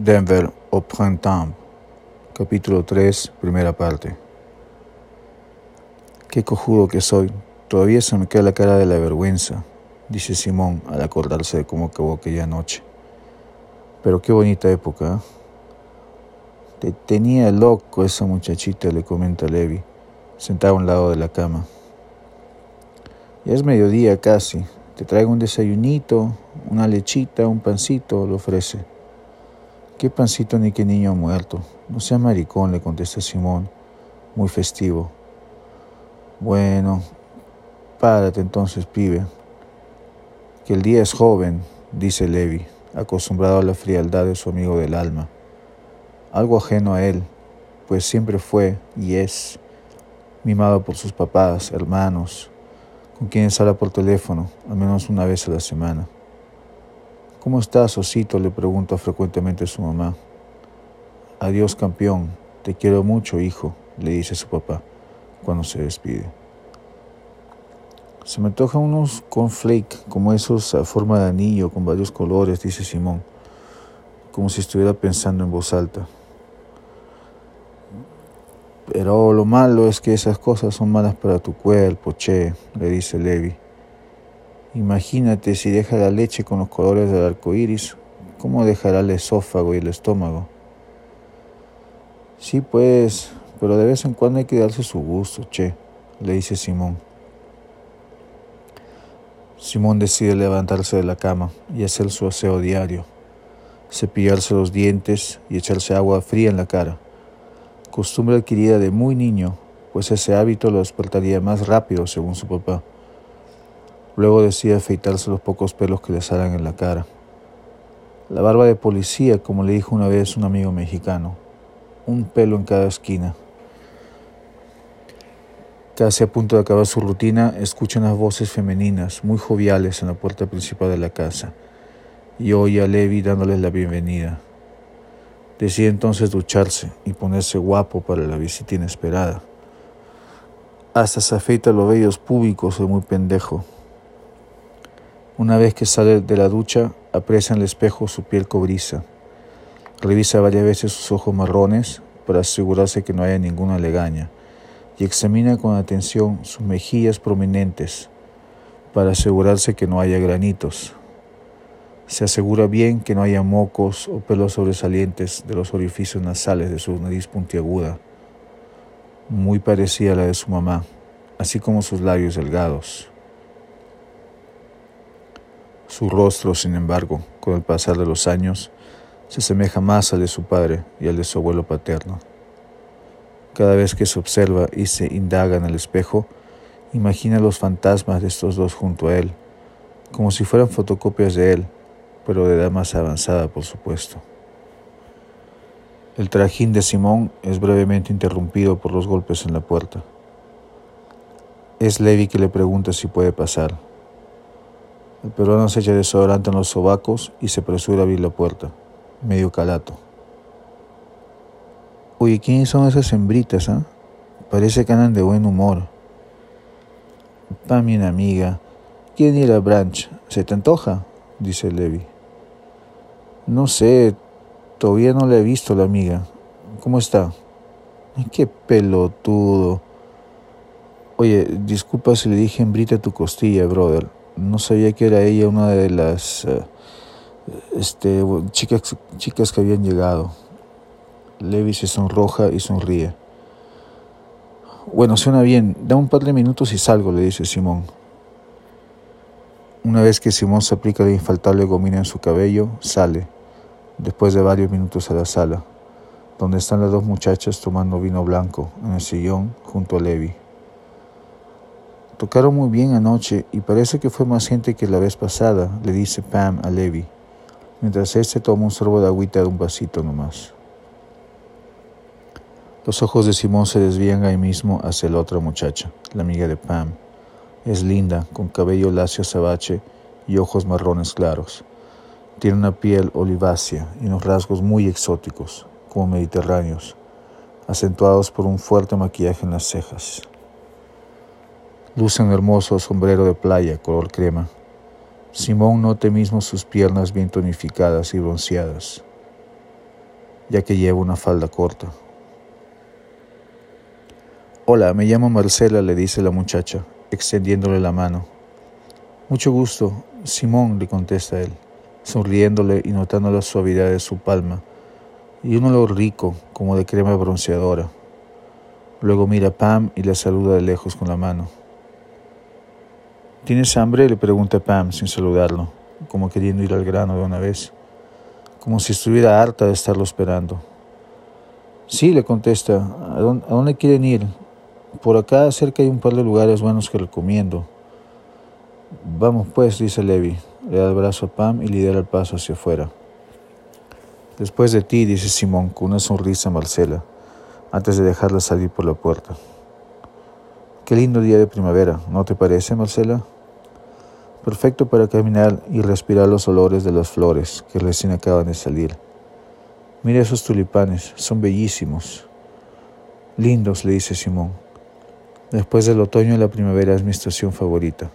Denver au printemps, capítulo 3, primera parte. Qué cojudo que soy, todavía se me queda la cara de la vergüenza, dice Simón al acordarse de cómo acabó aquella noche. Pero qué bonita época. ¿eh? Te tenía loco esa muchachita, le comenta Levi, sentado a un lado de la cama. Ya es mediodía casi. Te traigo un desayunito, una lechita, un pancito, le ofrece. ¿Qué pancito ni qué niño muerto? No sea maricón, le contesta Simón, muy festivo. Bueno, párate entonces, pibe. Que el día es joven, dice Levi, acostumbrado a la frialdad de su amigo del alma. Algo ajeno a él, pues siempre fue y es mimado por sus papás, hermanos, con quienes habla por teléfono, al menos una vez a la semana. ¿Cómo estás, Osito? le pregunta frecuentemente su mamá. Adiós, campeón. Te quiero mucho, hijo, le dice su papá cuando se despide. Se me antojan unos cornflakes como esos a forma de anillo con varios colores, dice Simón, como si estuviera pensando en voz alta. Pero lo malo es que esas cosas son malas para tu cuerpo, che, le dice Levi. Imagínate si deja la leche con los colores del arco iris, ¿cómo dejará el esófago y el estómago? Sí, pues, pero de vez en cuando hay que darse su gusto, che, le dice Simón. Simón decide levantarse de la cama y hacer su aseo diario, cepillarse los dientes y echarse agua fría en la cara, costumbre adquirida de muy niño, pues ese hábito lo despertaría más rápido, según su papá. Luego decide afeitarse los pocos pelos que le salen en la cara. La barba de policía, como le dijo una vez un amigo mexicano. Un pelo en cada esquina. Casi a punto de acabar su rutina, escucha unas voces femeninas, muy joviales, en la puerta principal de la casa, y oye a Levi dándoles la bienvenida. Decide entonces ducharse y ponerse guapo para la visita inesperada. Hasta se afeita los vellos públicos de muy pendejo. Una vez que sale de la ducha, aprecia en el espejo su piel cobriza. Revisa varias veces sus ojos marrones para asegurarse que no haya ninguna legaña y examina con atención sus mejillas prominentes para asegurarse que no haya granitos. Se asegura bien que no haya mocos o pelos sobresalientes de los orificios nasales de su nariz puntiaguda, muy parecida a la de su mamá, así como sus labios delgados. Su rostro, sin embargo, con el pasar de los años, se asemeja más al de su padre y al de su abuelo paterno. Cada vez que se observa y se indaga en el espejo, imagina los fantasmas de estos dos junto a él, como si fueran fotocopias de él, pero de edad más avanzada, por supuesto. El trajín de Simón es brevemente interrumpido por los golpes en la puerta. Es Levi que le pregunta si puede pasar. El peruano se echa desodorante en los sobacos y se apresura a abrir la puerta, medio calato. Oye, ¿quiénes son esas hembritas, ah? Parece que andan de buen humor. Pa, mi amiga. ¿Quién ir a Branch? ¿Se te antoja? Dice Levi. No sé, todavía no le he visto la amiga. ¿Cómo está? Qué pelotudo. Oye, disculpa si le dije hembrita a tu costilla, brother no sabía que era ella una de las uh, este, chicas, chicas que habían llegado. Levi se sonroja y sonríe. Bueno, suena bien. Da un par de minutos y salgo, le dice Simón. Una vez que Simón se aplica la infaltable gomina en su cabello, sale, después de varios minutos a la sala, donde están las dos muchachas tomando vino blanco en el sillón junto a Levi. Tocaron muy bien anoche y parece que fue más gente que la vez pasada, le dice Pam a Levi, mientras este toma un sorbo de agüita de un vasito nomás. Los ojos de Simón se desvían ahí mismo hacia la otra muchacha, la amiga de Pam. Es linda, con cabello lacio azabache y ojos marrones claros. Tiene una piel olivácea y unos rasgos muy exóticos, como mediterráneos, acentuados por un fuerte maquillaje en las cejas. Luce un hermoso sombrero de playa color crema. Simón note mismo sus piernas bien tonificadas y bronceadas. ya que lleva una falda corta. Hola, me llamo Marcela, le dice la muchacha, extendiéndole la mano. Mucho gusto, Simón, le contesta él, sonriéndole y notando la suavidad de su palma y un olor rico como de crema bronceadora. Luego mira a Pam y le saluda de lejos con la mano. ¿Tienes hambre? le pregunta Pam sin saludarlo, como queriendo ir al grano de una vez, como si estuviera harta de estarlo esperando. Sí, le contesta, ¿a dónde, quieren ir? Por acá cerca hay un par de lugares buenos que recomiendo. Vamos pues, dice Levi, le da el brazo a Pam y lidera el paso hacia afuera. Después de ti, dice Simón con una sonrisa a Marcela, antes de dejarla salir por la puerta. Qué lindo día de primavera, ¿no te parece, Marcela? Perfecto para caminar y respirar los olores de las flores que recién acaban de salir. Mira esos tulipanes, son bellísimos. Lindos, le dice Simón. Después del otoño, la primavera es mi estación favorita.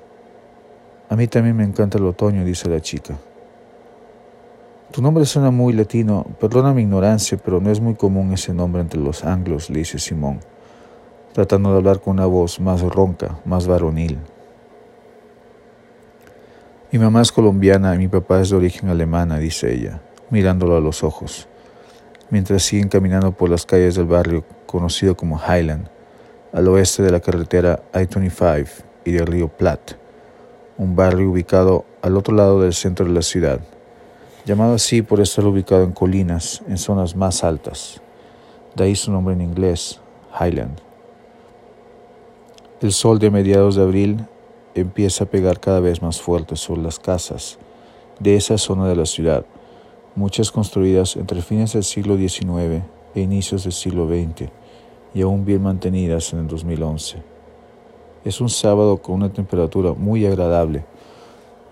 A mí también me encanta el otoño, dice la chica. Tu nombre suena muy latino, perdona mi ignorancia, pero no es muy común ese nombre entre los anglos, le dice Simón tratando de hablar con una voz más ronca, más varonil. Mi mamá es colombiana y mi papá es de origen alemana, dice ella, mirándolo a los ojos, mientras siguen caminando por las calles del barrio conocido como Highland, al oeste de la carretera I-25 y del río Platte, un barrio ubicado al otro lado del centro de la ciudad, llamado así por estar ubicado en colinas, en zonas más altas. De ahí su nombre en inglés, Highland. El sol de mediados de abril empieza a pegar cada vez más fuerte sobre las casas de esa zona de la ciudad, muchas construidas entre fines del siglo XIX e inicios del siglo XX y aún bien mantenidas en el 2011. Es un sábado con una temperatura muy agradable,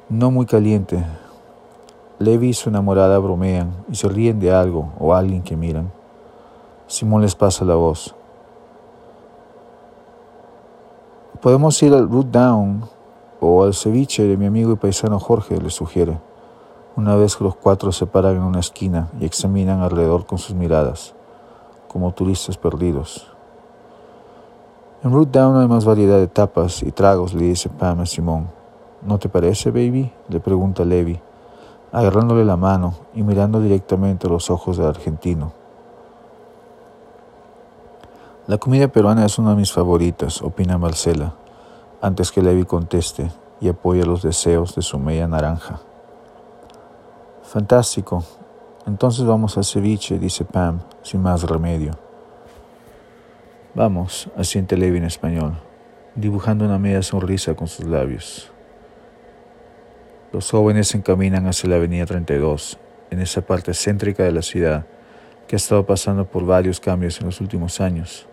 no muy caliente. Levi y su enamorada bromean y se ríen de algo o alguien que miran. Simón les pasa la voz. Podemos ir al Root Down o al ceviche de mi amigo y paisano Jorge, le sugiere, una vez que los cuatro se paran en una esquina y examinan alrededor con sus miradas, como turistas perdidos. En Root Down hay más variedad de tapas y tragos, le dice Pam a Simón. ¿No te parece, baby? le pregunta Levi, agarrándole la mano y mirando directamente a los ojos del argentino. La comida peruana es una de mis favoritas, opina Marcela, antes que Levi conteste y apoya los deseos de su media naranja. Fantástico. Entonces vamos al ceviche, dice Pam, sin más remedio. Vamos, asiente Levi en español, dibujando una media sonrisa con sus labios. Los jóvenes se encaminan hacia la avenida 32, en esa parte céntrica de la ciudad que ha estado pasando por varios cambios en los últimos años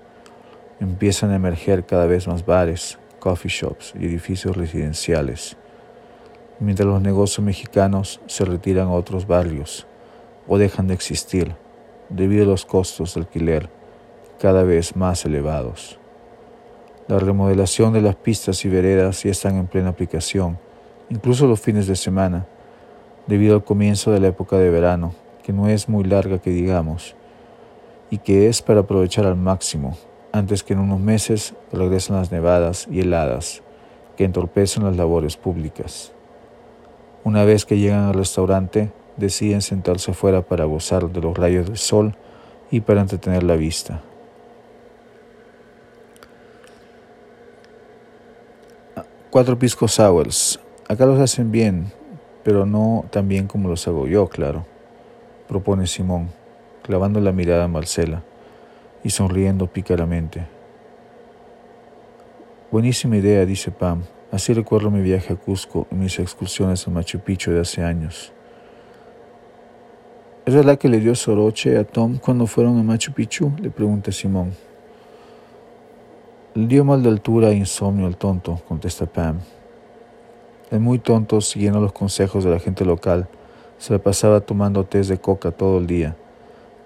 empiezan a emerger cada vez más bares, coffee shops y edificios residenciales, mientras los negocios mexicanos se retiran a otros barrios o dejan de existir debido a los costos de alquiler cada vez más elevados. La remodelación de las pistas y veredas ya están en plena aplicación, incluso los fines de semana, debido al comienzo de la época de verano, que no es muy larga que digamos, y que es para aprovechar al máximo antes que en unos meses regresen las nevadas y heladas que entorpecen las labores públicas. Una vez que llegan al restaurante, deciden sentarse afuera para gozar de los rayos del sol y para entretener la vista. Cuatro piscos sours. Acá los hacen bien, pero no tan bien como los hago yo, claro, propone Simón, clavando la mirada a Marcela y sonriendo pícaramente. Buenísima idea, dice Pam. Así recuerdo mi viaje a Cusco y mis excursiones a Machu Picchu de hace años. ¿Es verdad que le dio soroche a Tom cuando fueron a Machu Picchu? Le pregunta Simón. Le dio mal de altura e insomnio al tonto, contesta Pam. El muy tonto, siguiendo los consejos de la gente local, se la pasaba tomando té de coca todo el día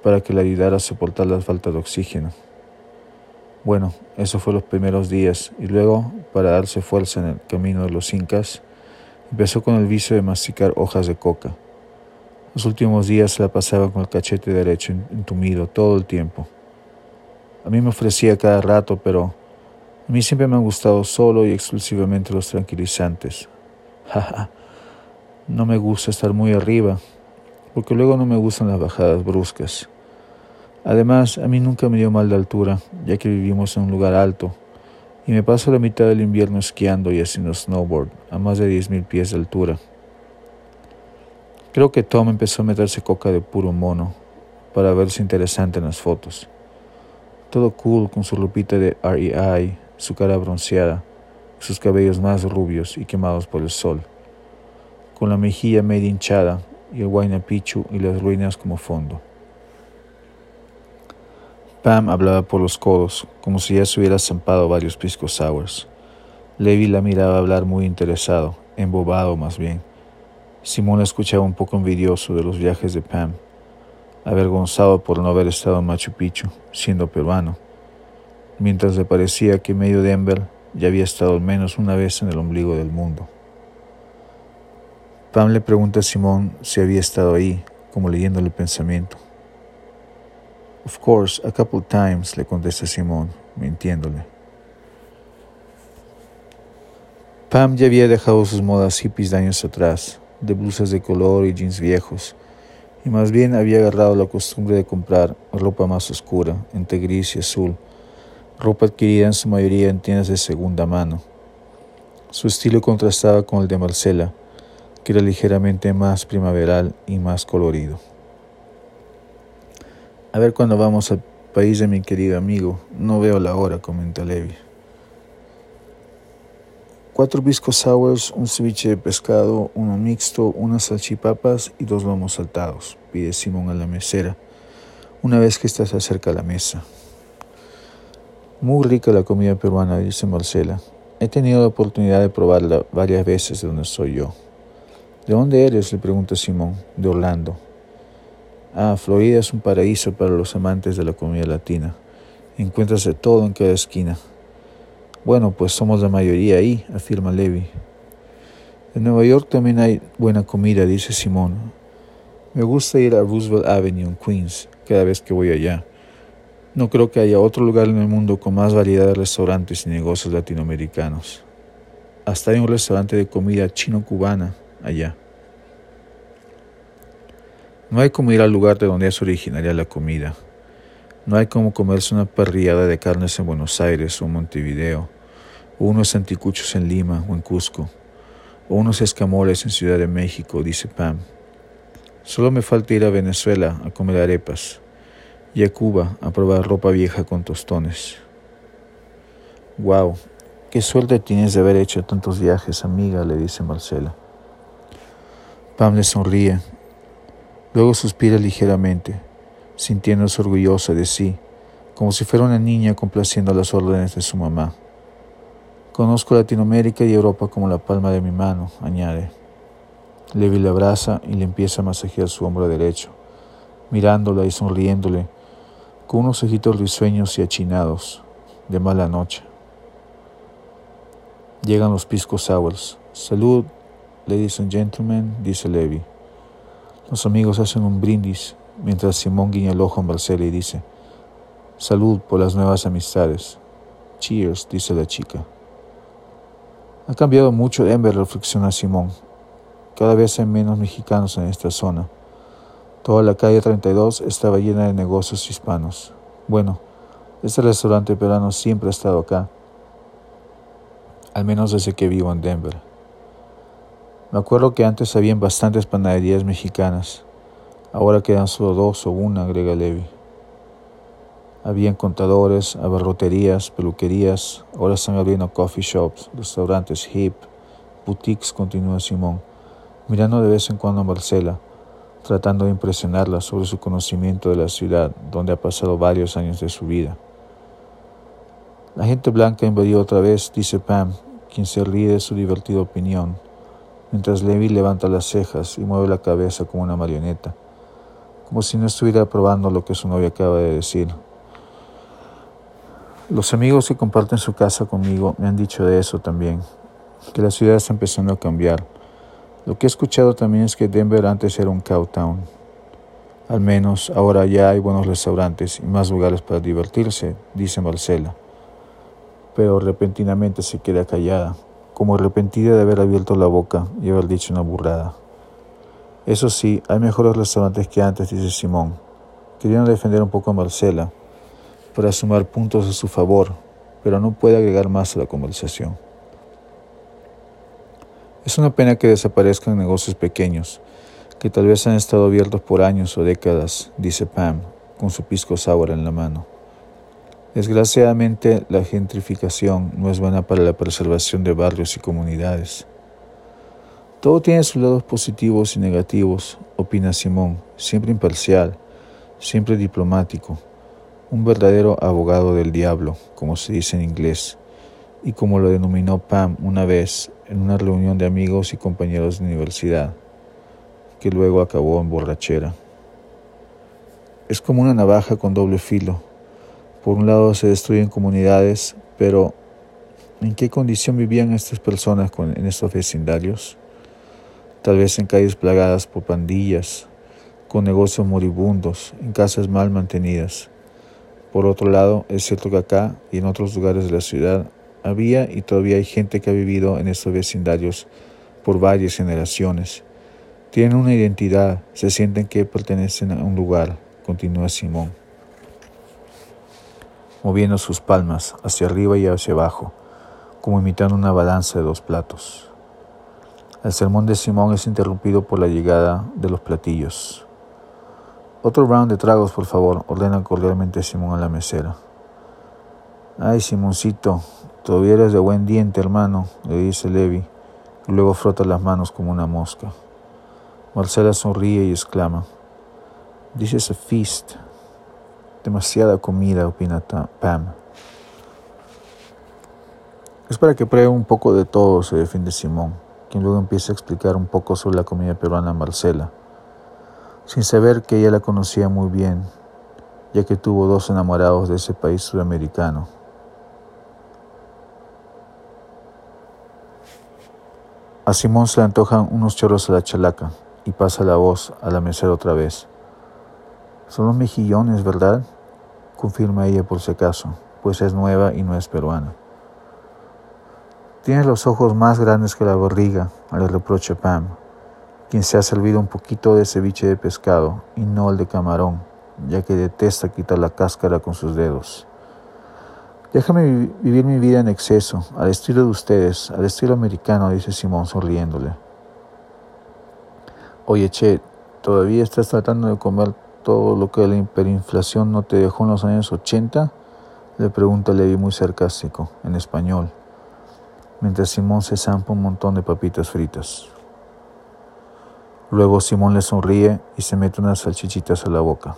para que le ayudara a soportar la falta de oxígeno. Bueno, eso fue los primeros días y luego, para darse fuerza en el camino de los incas, empezó con el vicio de masticar hojas de coca, Los últimos días la pasaba con el cachete derecho entumido todo el tiempo. A mí me ofrecía cada rato, pero a mí siempre me han gustado solo y exclusivamente los tranquilizantes. Jaja, no me gusta estar muy arriba, porque luego no me gustan las bajadas bruscas. Además, a mí nunca me dio mal de altura, ya que vivimos en un lugar alto, y me paso la mitad del invierno esquiando y haciendo snowboard a más de 10.000 pies de altura. Creo que Tom empezó a meterse coca de puro mono para verse interesante en las fotos. Todo cool con su lupita de REI, su cara bronceada, sus cabellos más rubios y quemados por el sol, con la mejilla medio hinchada y el Huayna Pichu y las ruinas como fondo. Pam hablaba por los codos, como si ya se hubiera zampado varios piscos sours. Levi la miraba hablar muy interesado, embobado más bien. Simón la escuchaba un poco envidioso de los viajes de Pam, avergonzado por no haber estado en Machu Picchu, siendo peruano, mientras le parecía que medio Denver ya había estado al menos una vez en el ombligo del mundo. Pam le pregunta a Simón si había estado ahí, como leyéndole el pensamiento. Of course, a couple times, le contesta Simón, mintiéndole. Pam ya había dejado sus modas hippies de años atrás, de blusas de color y jeans viejos, y más bien había agarrado la costumbre de comprar ropa más oscura, entre gris y azul, ropa adquirida en su mayoría en tiendas de segunda mano. Su estilo contrastaba con el de Marcela, que era ligeramente más primaveral y más colorido. A ver cuando vamos al país de mi querido amigo. No veo la hora, comenta Levi. Cuatro biscos sours, un ceviche de pescado, uno mixto, unas salchipapas y dos lomos saltados, pide Simón a la mesera, una vez que estás acerca a la mesa. Muy rica la comida peruana, dice Marcela. He tenido la oportunidad de probarla varias veces de donde soy yo. ¿De dónde eres? le pregunta Simón. De Orlando. Ah, Florida es un paraíso para los amantes de la comida latina. Encuentras de todo en cada esquina. Bueno, pues somos la mayoría ahí, afirma Levi. En Nueva York también hay buena comida, dice Simón. Me gusta ir a Roosevelt Avenue en Queens cada vez que voy allá. No creo que haya otro lugar en el mundo con más variedad de restaurantes y negocios latinoamericanos. Hasta hay un restaurante de comida chino-cubana allá. No hay como ir al lugar de donde es originaria la comida. No hay como comerse una parrillada de carnes en Buenos Aires o Montevideo, o unos anticuchos en Lima o en Cusco, o unos escamoles en Ciudad de México, dice Pam. Solo me falta ir a Venezuela a comer arepas y a Cuba a probar ropa vieja con tostones. Wow, qué suerte tienes de haber hecho tantos viajes, amiga, le dice Marcela. Pam le sonríe Luego suspira ligeramente, sintiéndose orgullosa de sí, como si fuera una niña complaciendo las órdenes de su mamá. Conozco Latinoamérica y Europa como la palma de mi mano, añade. Levi la abraza y le empieza a masajear su hombro derecho, mirándola y sonriéndole, con unos ojitos risueños y achinados, de mala noche. Llegan los piscos sours. Salud, ladies and gentlemen, dice Levi. Los amigos hacen un brindis mientras Simón guiña el ojo a Marcela y dice, Salud por las nuevas amistades. Cheers, dice la chica. Ha cambiado mucho Denver, reflexiona Simón. Cada vez hay menos mexicanos en esta zona. Toda la calle 32 estaba llena de negocios hispanos. Bueno, este restaurante peruano siempre ha estado acá, al menos desde que vivo en Denver. Me acuerdo que antes habían bastantes panaderías mexicanas. Ahora quedan solo dos o una, agrega Levi. Habían contadores, abarroterías, peluquerías. Ahora están abriendo coffee shops, restaurantes hip, boutiques, continúa Simón, mirando de vez en cuando a Marcela, tratando de impresionarla sobre su conocimiento de la ciudad donde ha pasado varios años de su vida. La gente blanca invadió otra vez, dice Pam, quien se ríe de su divertida opinión mientras Levi levanta las cejas y mueve la cabeza como una marioneta, como si no estuviera probando lo que su novia acaba de decir. Los amigos que comparten su casa conmigo me han dicho de eso también, que la ciudad está empezando a cambiar. Lo que he escuchado también es que Denver antes era un cowtown. Al menos ahora ya hay buenos restaurantes y más lugares para divertirse, dice Marcela. Pero repentinamente se queda callada, como arrepentida de haber abierto la boca y haber dicho una burrada. Eso sí, hay mejores restaurantes que antes, dice Simón, queriendo defender un poco a Marcela para sumar puntos a su favor, pero no puede agregar más a la conversación. Es una pena que desaparezcan negocios pequeños, que tal vez han estado abiertos por años o décadas, dice Pam, con su pisco sour en la mano. Desgraciadamente, la gentrificación no es buena para la preservación de barrios y comunidades. Todo tiene sus lados positivos y negativos, opina Simón, siempre imparcial, siempre diplomático, un verdadero abogado del diablo, como se dice en inglés, y como lo denominó Pam una vez en una reunión de amigos y compañeros de universidad, que luego acabó en borrachera. Es como una navaja con doble filo. Por un lado se destruyen comunidades, pero ¿en qué condición vivían estas personas en estos vecindarios? Tal vez en calles plagadas por pandillas, con negocios moribundos, en casas mal mantenidas. Por otro lado, es cierto que acá y en otros lugares de la ciudad había y todavía hay gente que ha vivido en estos vecindarios por varias generaciones. Tienen una identidad, se sienten que pertenecen a un lugar, continúa Simón, moviendo sus palmas hacia arriba y hacia abajo, como imitando una balanza de dos platos. El sermón de Simón es interrumpido por la llegada de los platillos. Otro round de tragos, por favor, ordena cordialmente Simón a la mesera. Ay, Simoncito, Todavía eres de buen diente, hermano, le dice Levi, y luego frota las manos como una mosca. Marcela sonríe y exclama, This is a feast. Demasiada comida, opina Pam. Es para que pruebe un poco de todo, se defiende Simón, quien luego empieza a explicar un poco sobre la comida peruana a Marcela, sin saber que ella la conocía muy bien, ya que tuvo dos enamorados de ese país sudamericano. A Simón se le antojan unos chorros a la chalaca y pasa la voz a la mesera otra vez. Son los mejillones, ¿verdad? Confirma ella por si acaso, pues es nueva y no es peruana. Tienes los ojos más grandes que la barriga, le reprocha Pam, quien se ha servido un poquito de ceviche de pescado y no el de camarón, ya que detesta quitar la cáscara con sus dedos. Déjame vivir mi vida en exceso, al estilo de ustedes, al estilo americano, dice Simón sonriéndole. Oye, Che, ¿todavía estás tratando de comer todo lo que la hiperinflación no te dejó en los años 80? Le pregunta Levi muy sarcástico, en español, mientras Simón se zampa un montón de papitas fritas. Luego Simón le sonríe y se mete unas salchichitas a la boca.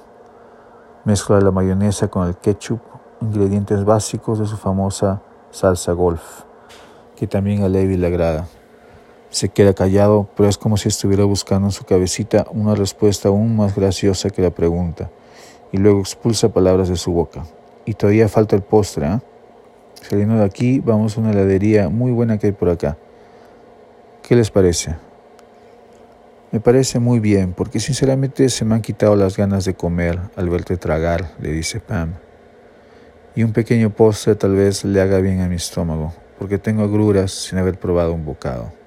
Mezcla la mayonesa con el ketchup ingredientes básicos de su famosa salsa golf, que también a Levi le agrada. Se queda callado, pero es como si estuviera buscando en su cabecita una respuesta aún más graciosa que la pregunta, y luego expulsa palabras de su boca. Y todavía falta el postre, ¿eh? Saliendo de aquí, vamos a una heladería muy buena que hay por acá. ¿Qué les parece? Me parece muy bien, porque sinceramente se me han quitado las ganas de comer al verte tragar, le dice Pam y un pequeño postre tal vez le haga bien a mi estómago, porque tengo agruras sin haber probado un bocado.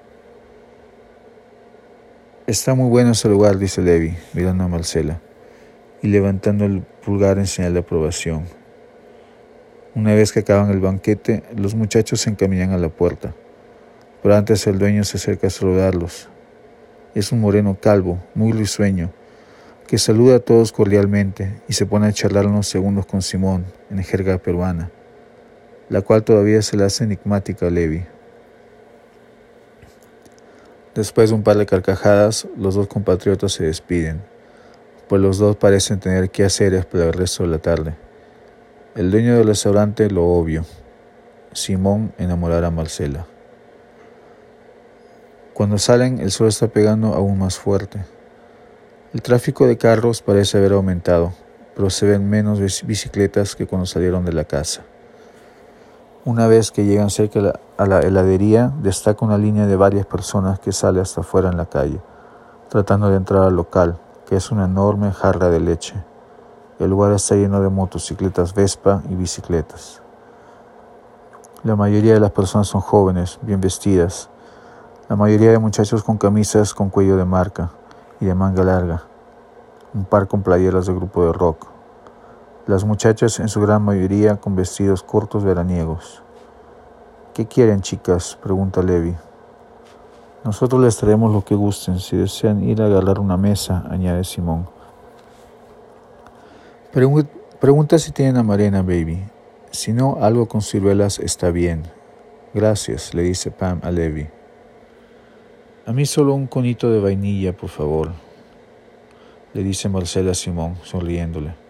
Está muy bueno ese lugar, dice Levi, mirando a Marcela y levantando el pulgar en señal de aprobación. Una vez que acaban el banquete, los muchachos se encaminan a la puerta, pero antes el dueño se acerca a saludarlos. Es un moreno calvo, muy risueño, que saluda a todos cordialmente y se pone a charlar unos segundos con Simón en jerga peruana, la cual todavía se le hace enigmática a Levi. Después de un par de carcajadas, los dos compatriotas se despiden, pues los dos parecen tener que hacer para el resto de la tarde. El dueño del restaurante lo obvio, Simón enamorar a Marcela. Cuando salen, el sol está pegando aún más fuerte. El tráfico de carros parece haber aumentado, pero se ven menos bicicletas que cuando salieron de la casa. Una vez que llegan cerca a la heladería, destaca una línea de varias personas que sale hasta afuera en la calle, tratando de entrar al local, que es una enorme jarra de leche. El lugar está lleno de motocicletas Vespa y bicicletas. La mayoría de las personas son jóvenes, bien vestidas. La mayoría de muchachos con camisas con cuello de marca y de manga larga. Un par con playeras de grupo de rock. Las muchachas en su gran mayoría con vestidos cortos veraniegos. ¿Qué quieren, chicas? pregunta Levi. Nosotros les traemos lo que gusten, si desean ir a agarrar una mesa, añade Simón. Pregunta si tienen amarena, baby. Si no, algo con ciruelas está bien. Gracias, le dice Pam a Levi. A mí solo un conito de vainilla, por favor, le dice Marcela a Simón, sonriéndole.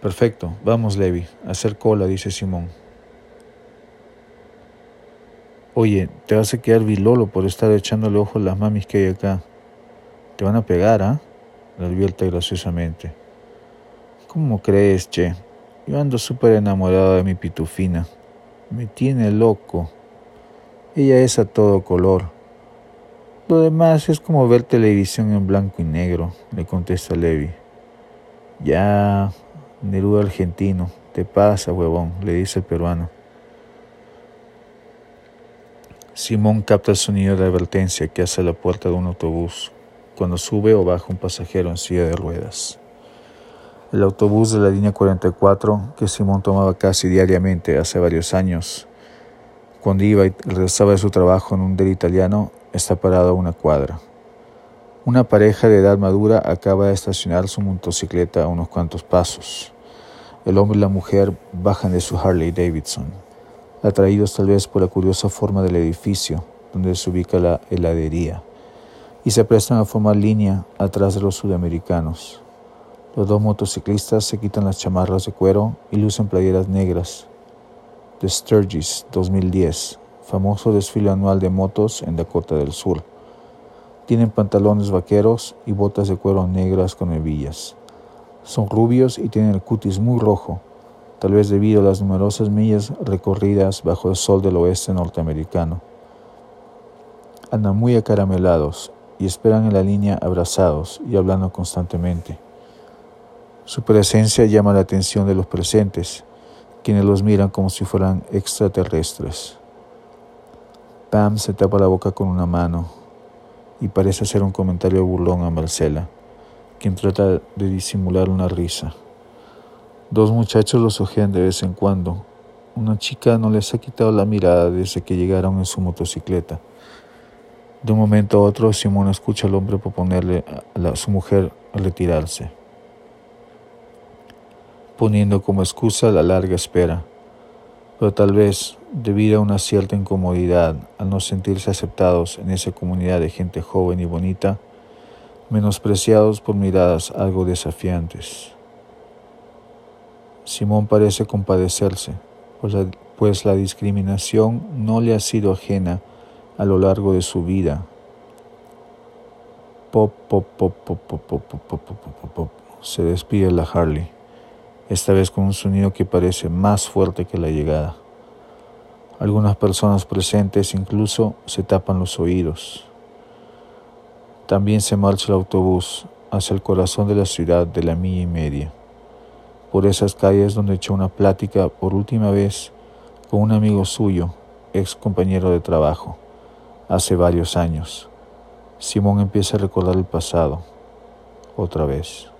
Perfecto, vamos, Levi, hacer cola, dice Simón. Oye, te vas a quedar vilolo por estar echándole ojo a las mamis que hay acá. Te van a pegar, ¿ah? ¿eh? Le advierte graciosamente. ¿Cómo crees, che? Yo ando súper enamorado de mi pitufina. Me tiene loco. Ella es a todo color. Lo demás es como ver televisión en blanco y negro, le contesta Levi. Ya, Neruda argentino, te pasa, huevón, le dice el peruano. Simón capta el sonido de advertencia que hace la puerta de un autobús cuando sube o baja un pasajero en silla de ruedas. El autobús de la línea 44, que Simón tomaba casi diariamente hace varios años, cuando iba y regresaba de su trabajo en un del italiano, está parado a una cuadra. Una pareja de edad madura acaba de estacionar su motocicleta a unos cuantos pasos. El hombre y la mujer bajan de su Harley Davidson, atraídos tal vez por la curiosa forma del edificio donde se ubica la heladería, y se prestan a formar línea atrás de los sudamericanos. Los dos motociclistas se quitan las chamarras de cuero y lucen playeras negras. The Sturgis 2010, famoso desfile anual de motos en Dakota del Sur. Tienen pantalones vaqueros y botas de cuero negras con hebillas. Son rubios y tienen el cutis muy rojo, tal vez debido a las numerosas millas recorridas bajo el sol del oeste norteamericano. Andan muy acaramelados y esperan en la línea abrazados y hablando constantemente. Su presencia llama la atención de los presentes, quienes los miran como si fueran extraterrestres. Pam se tapa la boca con una mano y parece hacer un comentario burlón a Marcela, quien trata de disimular una risa. Dos muchachos los ojean de vez en cuando. Una chica no les ha quitado la mirada desde que llegaron en su motocicleta. De un momento a otro, Simón escucha al hombre proponerle a, a su mujer retirarse poniendo como excusa la larga espera, pero tal vez debido a una cierta incomodidad al no sentirse aceptados en esa comunidad de gente joven y bonita, menospreciados por miradas algo desafiantes. Simón parece compadecerse, pues la, pues discriminación no le ha sido ajena a lo largo de su vida. Pop, pop, pop, pop, pop, pop, pop, pop, pop, pop, se despide la Harley esta vez con un sonido que parece más fuerte que la llegada. Algunas personas presentes incluso se tapan los oídos. También se marcha el autobús hacia el corazón de la ciudad de la milla y media, por esas calles donde echó una plática por última vez con un amigo suyo, ex compañero de trabajo, hace varios años. Simón empieza a recordar el pasado, otra vez.